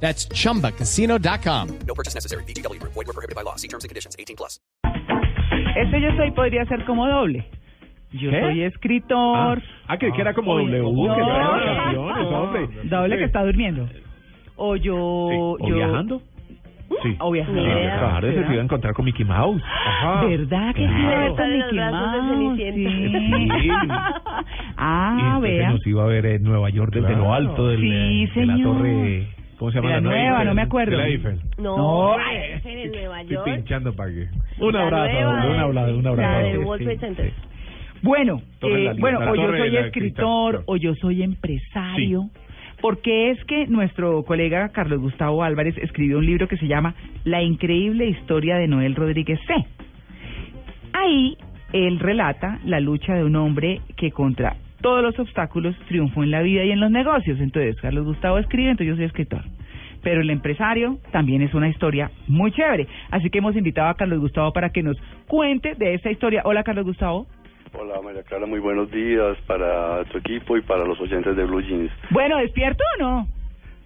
That's chumbacasino.com. No purchase necessary. BGW. Void were prohibited by law. See terms and conditions. 18 plus. Este yo soy podría ser como doble. Yo ¿Qué? soy escritor. Ah, que, que era como Oye, W, que no. trae vacaciones, hombre. Doble que está durmiendo. O yo... ¿O yo viajando? Sí. O viajando. Sí, tarde se iba a encontrar con Mickey Mouse. Ajá. ¿Verdad que sí Claro. Está en los Mickey brazos de Mouse? Sí. Ah, vea. nos iba a ver en Nueva York desde Claro. lo alto del, Sí, eh, de la señor. torre... ¿Cómo se llama? De la nueva, Eiffel. no me acuerdo. De la Eiffel. No, No. ese en Nueva Estoy York. pinchando para que. Un La abrazo, nueva, un abrazo, un La abrazo. de Sí, World sí, Trade Center. sí. Bueno, eh, la- bueno, la o yo soy la escritor, o yo soy empresario. Porque es que nuestro colega Carlos Gustavo Álvarez escribió un libro que se llama La increíble historia de Noel Rodríguez C. Ahí él relata la lucha de un hombre que contra todos los obstáculos triunfó en la vida y en los negocios. Entonces, Carlos Gustavo escribe, entonces yo soy escritor. Pero el empresario también es una historia muy chévere. Así que hemos invitado a Carlos Gustavo para que nos cuente de esta historia. Hola, Carlos Gustavo. Hola María Clara, muy buenos días para tu equipo y para los oyentes de Blue Jeans, Bueno, ¿despierto o no?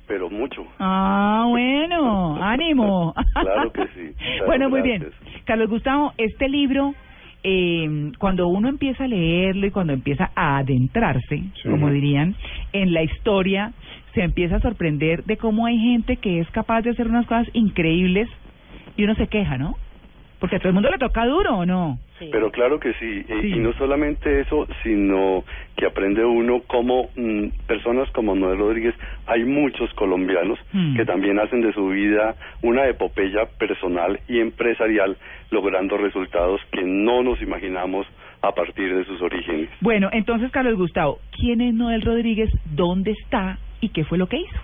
pero mucho. Ah, bueno, ánimo. Claro que sí. Claro, bueno, muy bien. Carlos Gustavo, este libro, eh, cuando uno empieza a leerlo y cuando empieza a adentrarse, Sí. como dirían, en la historia, se empieza a sorprender de cómo hay gente que es capaz de hacer unas cosas increíbles y uno se queja, ¿no? Porque a todo el mundo le toca duro, ¿o no? Sí. Pero claro que sí, y- Sí. y no solamente eso, sino que aprende uno como mm, personas como Noel Rodríguez, hay muchos colombianos Hmm. que también hacen de su vida una epopeya personal y empresarial, logrando resultados que no nos imaginamos a partir de sus orígenes. Bueno, entonces, Carlos Gustavo, ¿quién es Noel Rodríguez? ¿Dónde está? ¿Y qué fue lo que hizo?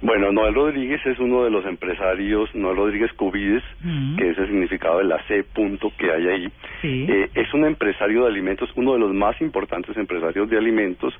Bueno, Noel Rodríguez es uno de los empresarios, Noel Rodríguez Cubides, Mm. que es el significado de la C punto que hay ahí. Sí. Eh, es un empresario de alimentos, uno de los más importantes empresarios de alimentos,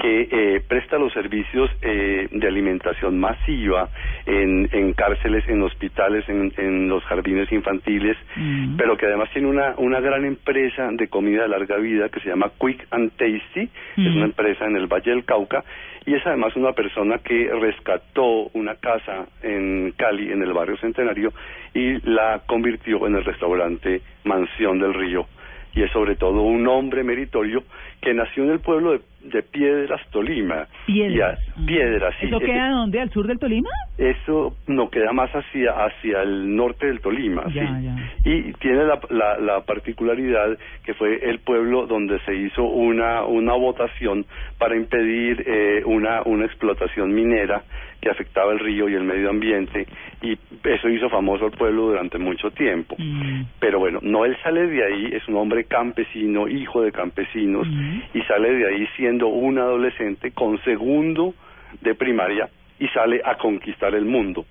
que eh, presta los servicios eh, de alimentación masiva en, en cárceles, en hospitales, en, en los jardines infantiles, Mm. pero que además tiene una, una gran empresa de comida de larga vida que se llama Quick and Tasty, es Mm. una empresa en el Valle del Cauca, y es además una persona que rescató una casa en Cali, en el barrio Centenario, y la convirtió en el restaurante Mansión del Río. Y es sobre todo un hombre meritorio que nació en el pueblo de, de Piedras, Tolima. Piedras. Y a- Piedras, sí. ¿Eso queda dónde? ¿Al sur del Tolima? eso no queda más hacia hacia el norte del Tolima, Ya, sí. ya. Y tiene la, la, la particularidad que fue el pueblo donde se hizo una una votación para impedir eh, una una explotación minera que afectaba el río y el medio ambiente y eso hizo famoso al pueblo durante mucho tiempo. Mm. Pero bueno, Noel sale de ahí, es un hombre campesino, hijo de campesinos, Ujú. y sale de ahí siendo un adolescente con segundo de primaria y sale a conquistar el mundo.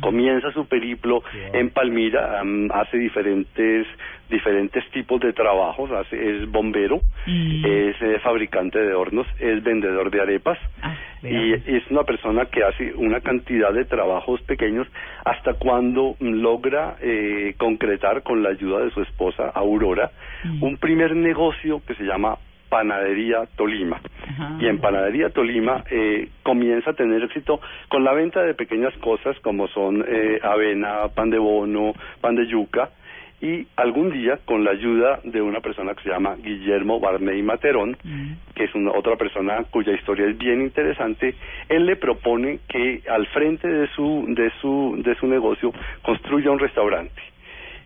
Comienza su periplo en Palmira, hace diferentes diferentes tipos de trabajos, hace, es bombero, Mm. es eh, fabricante de hornos, es vendedor de arepas Ah, y es una persona que hace una cantidad de trabajos pequeños hasta cuando logra eh, concretar con la ayuda de su esposa Aurora un primer negocio que se llama Panadería Tolima. Ajá. Y en Panadería Tolima eh, comienza a tener éxito con la venta de pequeñas cosas como son eh, avena, pan de bono, pan de yuca y algún día con la ayuda de una persona que se llama Guillermo Barney Materón, Mm. que es una otra persona cuya historia es bien interesante, él le propone que al frente de su de su de su negocio construya un restaurante.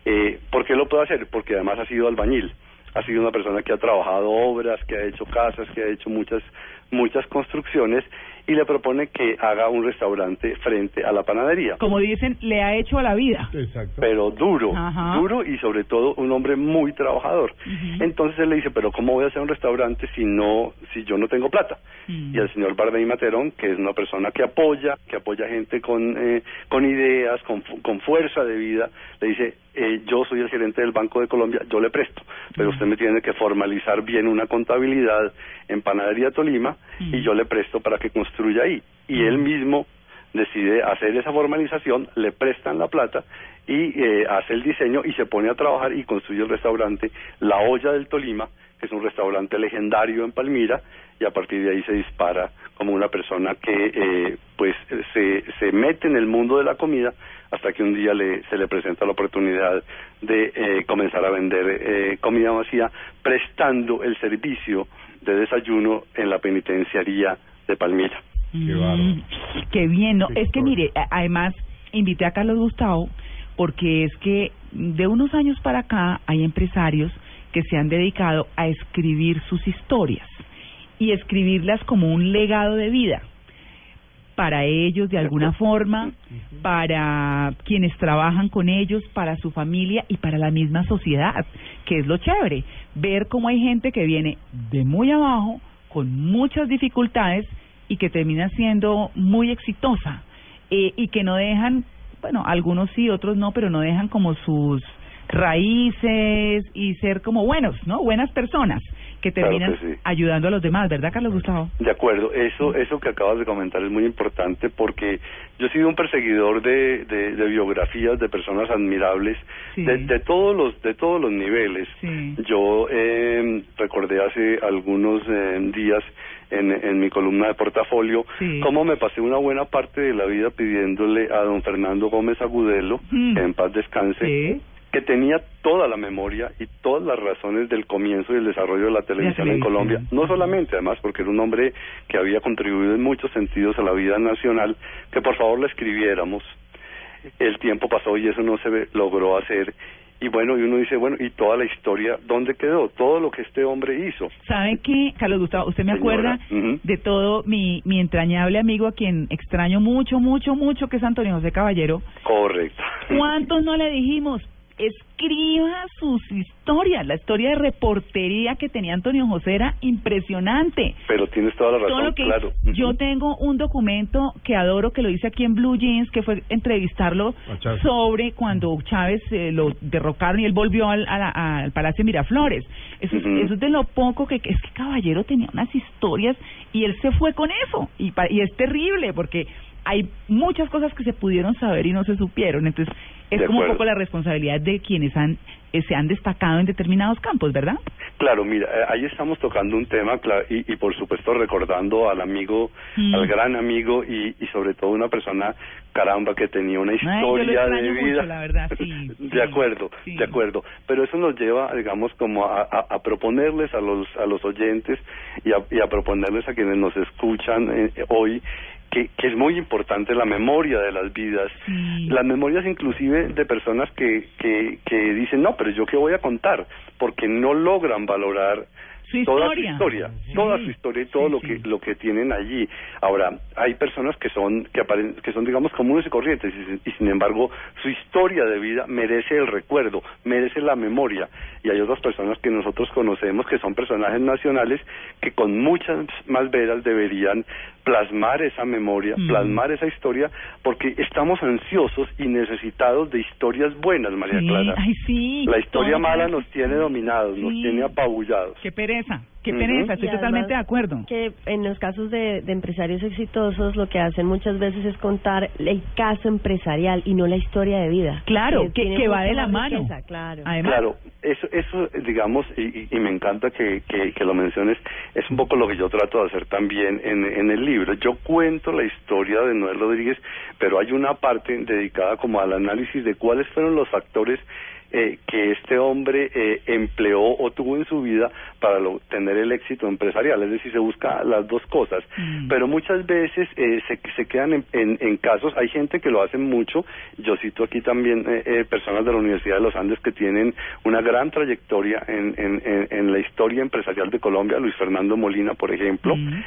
Eh, ¿Por qué lo puede hacer? Porque además ha sido albañil, ha sido una persona que ha trabajado obras, que ha hecho casas, que ha hecho muchas muchas construcciones y le propone que haga un restaurante frente a la panadería. Como dicen, le ha hecho a la vida. Exacto. Pero duro, Ajá. duro y sobre todo un hombre muy trabajador. Entonces él le dice, pero ¿cómo voy a hacer un restaurante si no, si yo no tengo plata? Mm. Y el señor Barbey Materón, que es una persona que apoya, que apoya gente con, eh, con ideas, con, fu- con fuerza de vida, le dice, eh, yo soy el gerente del Banco de Colombia, yo le presto, pero usted me tiene que formalizar bien una contabilidad en Panadería Tolima y yo le presto para que construya ahí. Y él mismo decide hacer esa formalización, le prestan la plata y eh, hace el diseño y se pone a trabajar y construye el restaurante La Olla del Tolima, que es un restaurante legendario en Palmira y a partir de ahí se dispara como una persona que eh, pues se, se mete en el mundo de la comida hasta que un día le, se le presenta la oportunidad de eh, comenzar a vender eh, comida vacía prestando el servicio de desayuno en la penitenciaría de Palmira. Qué. Mm, Qué bien, ¿no? Qué Es que mire, además invité a Carlos Gustavo porque es que de unos años para acá hay empresarios que se han dedicado a escribir sus historias y escribirlas como un legado de vida para ellos de alguna forma, para quienes trabajan con ellos, para su familia y para la misma sociedad, que es lo chévere, ver cómo hay gente que viene de muy abajo, con muchas dificultades y que termina siendo muy exitosa eh, y que no dejan, bueno, algunos sí, otros no, pero no dejan como sus raíces y ser como buenos, ¿no? Buenas personas que Claro terminan que sí. ayudando a los demás, ¿verdad, Carlos Gustavo? De acuerdo, eso eso que acabas de comentar es muy importante porque yo he sido un perseguidor de, de, de biografías de personas admirables Sí. de, de todos los de todos los niveles. Sí. Yo eh, recordé hace algunos eh, días en, en mi columna de portafolio Sí. cómo me pasé una buena parte de la vida pidiéndole a don Fernando Gómez Agudelo, Mm. que en paz descanse, Sí. Que tenía toda la memoria y todas las razones del comienzo y el desarrollo de la televisión en. Colombia. No solamente, además, porque era un hombre que había contribuido en muchos sentidos a la vida nacional, que por favor la escribiéramos. El tiempo pasó y eso no se logró hacer. Y bueno, y uno dice, bueno, ¿y toda la historia dónde quedó? Todo lo que este hombre hizo. ¿Sabe qué, Carlos Gustavo? ¿Usted me Señora, acuerda ujú. de todo mi, mi entrañable amigo a quien extraño mucho, mucho, mucho, que es Antonio José Caballero? Correcto. ¿Cuántos no le dijimos? Escriba sus historias. La historia de reportería que tenía Antonio José era impresionante. Pero tienes toda la razón, Todo lo que claro. yo tengo un documento que adoro que lo hice aquí en Blue Jeans que fue entrevistarlo sobre cuando Chávez eh, lo derrocaron y él volvió al, a la- al Palacio Miraflores eso, eso es de lo poco que es que Caballero tenía unas historias y él se fue con eso y, pa- y es terrible porque hay muchas cosas que se pudieron saber y no se supieron entonces es De como un poco la responsabilidad de quienes han eh, se han destacado en determinados campos verdad Claro, mira, eh, ahí estamos tocando un tema y, y por supuesto recordando al amigo, Mm. al gran amigo y, y sobre todo una persona, caramba, que tenía una Ay, historia de vida. mucho, la verdad, sí, de sí, acuerdo, sí. de acuerdo. Pero eso nos lleva, digamos, como a, a- a proponerles a los, a los oyentes y a, y a proponerles a quienes nos escuchan eh, hoy que, que es muy importante la memoria de las vidas, Sí. las memorias inclusive de personas que, que, que dicen, no, pero yo qué voy a contar, porque no logran valorar Su toda su historia, Sí, toda su historia y todo sí, lo que lo que tienen allí. Ahora, hay personas que son que aparen- que son digamos comunes y corrientes y, y sin embargo su historia de vida merece el recuerdo, merece la memoria. Y hay otras personas que nosotros conocemos que son personajes nacionales que con muchas más veras deberían plasmar esa memoria, Mm. plasmar esa historia porque estamos ansiosos y necesitados de historias buenas, María Sí, Clara. ay, sí. La historia mala nos tiene dominados, nos Sí. tiene apabullados. Qué pereza, qué pereza, estoy Y totalmente de acuerdo. Que en los casos de, de empresarios exitosos lo que hacen muchas veces es contar el caso empresarial y no la historia de vida. Claro, que, tiene que va de la mano. riqueza, claro. Además, Claro, eso, eso digamos, y, y- y me encanta que, que, que lo menciones, es un poco lo que yo trato de hacer también en, en el libro. Yo cuento la historia de Noel Rodríguez, pero hay una parte dedicada como al análisis de cuáles fueron los factores eh, que este hombre eh, empleó o tuvo en su vida para lo- tener el éxito empresarial, es decir, se busca las dos cosas, Mm. pero muchas veces eh, se, se quedan en, en, en casos, hay gente que lo hace mucho, yo cito aquí también eh, eh, personas de la Universidad de los Andes que tienen una gran trayectoria en, en, en, en la historia empresarial de Colombia, Luis Fernando Molina, por ejemplo, Mm.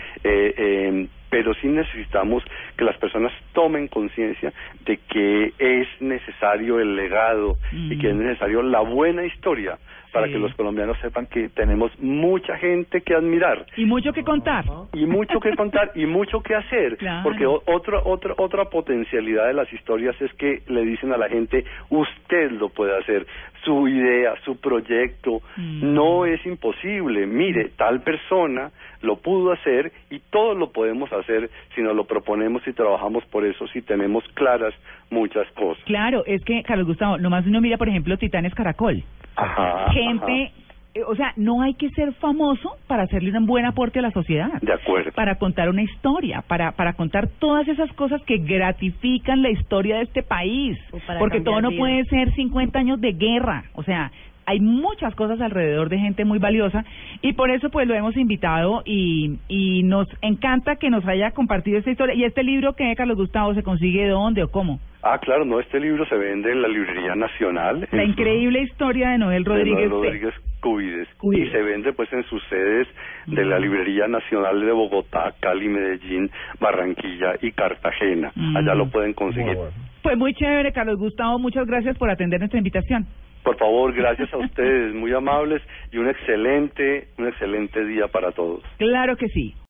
Pero sí necesitamos que las personas tomen conciencia de que es necesario el legado y que es necesario la buena historia para que los colombianos sepan que tenemos mucha gente que admirar Y mucho que contar. y mucho que contar y mucho que hacer Claro. porque otra otra otra potencialidad de las historias es que le dicen a la gente usted lo puede hacer su idea su proyecto Mm. no es imposible mire tal persona lo pudo hacer y todos lo podemos hacer si nos lo proponemos y trabajamos por eso si tenemos claras muchas cosas Claro, es que, Carlos Gustavo, nomás uno mira, por ejemplo, Titanes Caracol. Ajá Gente, eh, o sea, no hay que ser famoso para hacerle un buen aporte a la sociedad. de acuerdo Para contar una historia, para, para contar todas esas cosas que gratifican la historia de este país. Porque todo no puede ser 50 años de guerra. O sea, hay muchas cosas alrededor de gente muy valiosa y por eso pues lo hemos invitado y, y nos encanta que nos haya compartido esta historia. ¿Y este libro que Carlos Gustavo se consigue dónde o cómo? Ah claro no este libro se vende en la librería nacional La increíble historia de Noel de Rodríguez. Noel Rodríguez Cubides. Cubides. Y se vende pues en sus sedes de la Librería Nacional de Bogotá, Cali, Medellín, Barranquilla y Cartagena. Mm. Allá lo pueden conseguir. Pues muy chévere, Carlos Gustavo. Muchas gracias por atender nuestra invitación. Por favor, gracias a ustedes, muy amables y un excelente, un excelente día para todos. Claro que sí.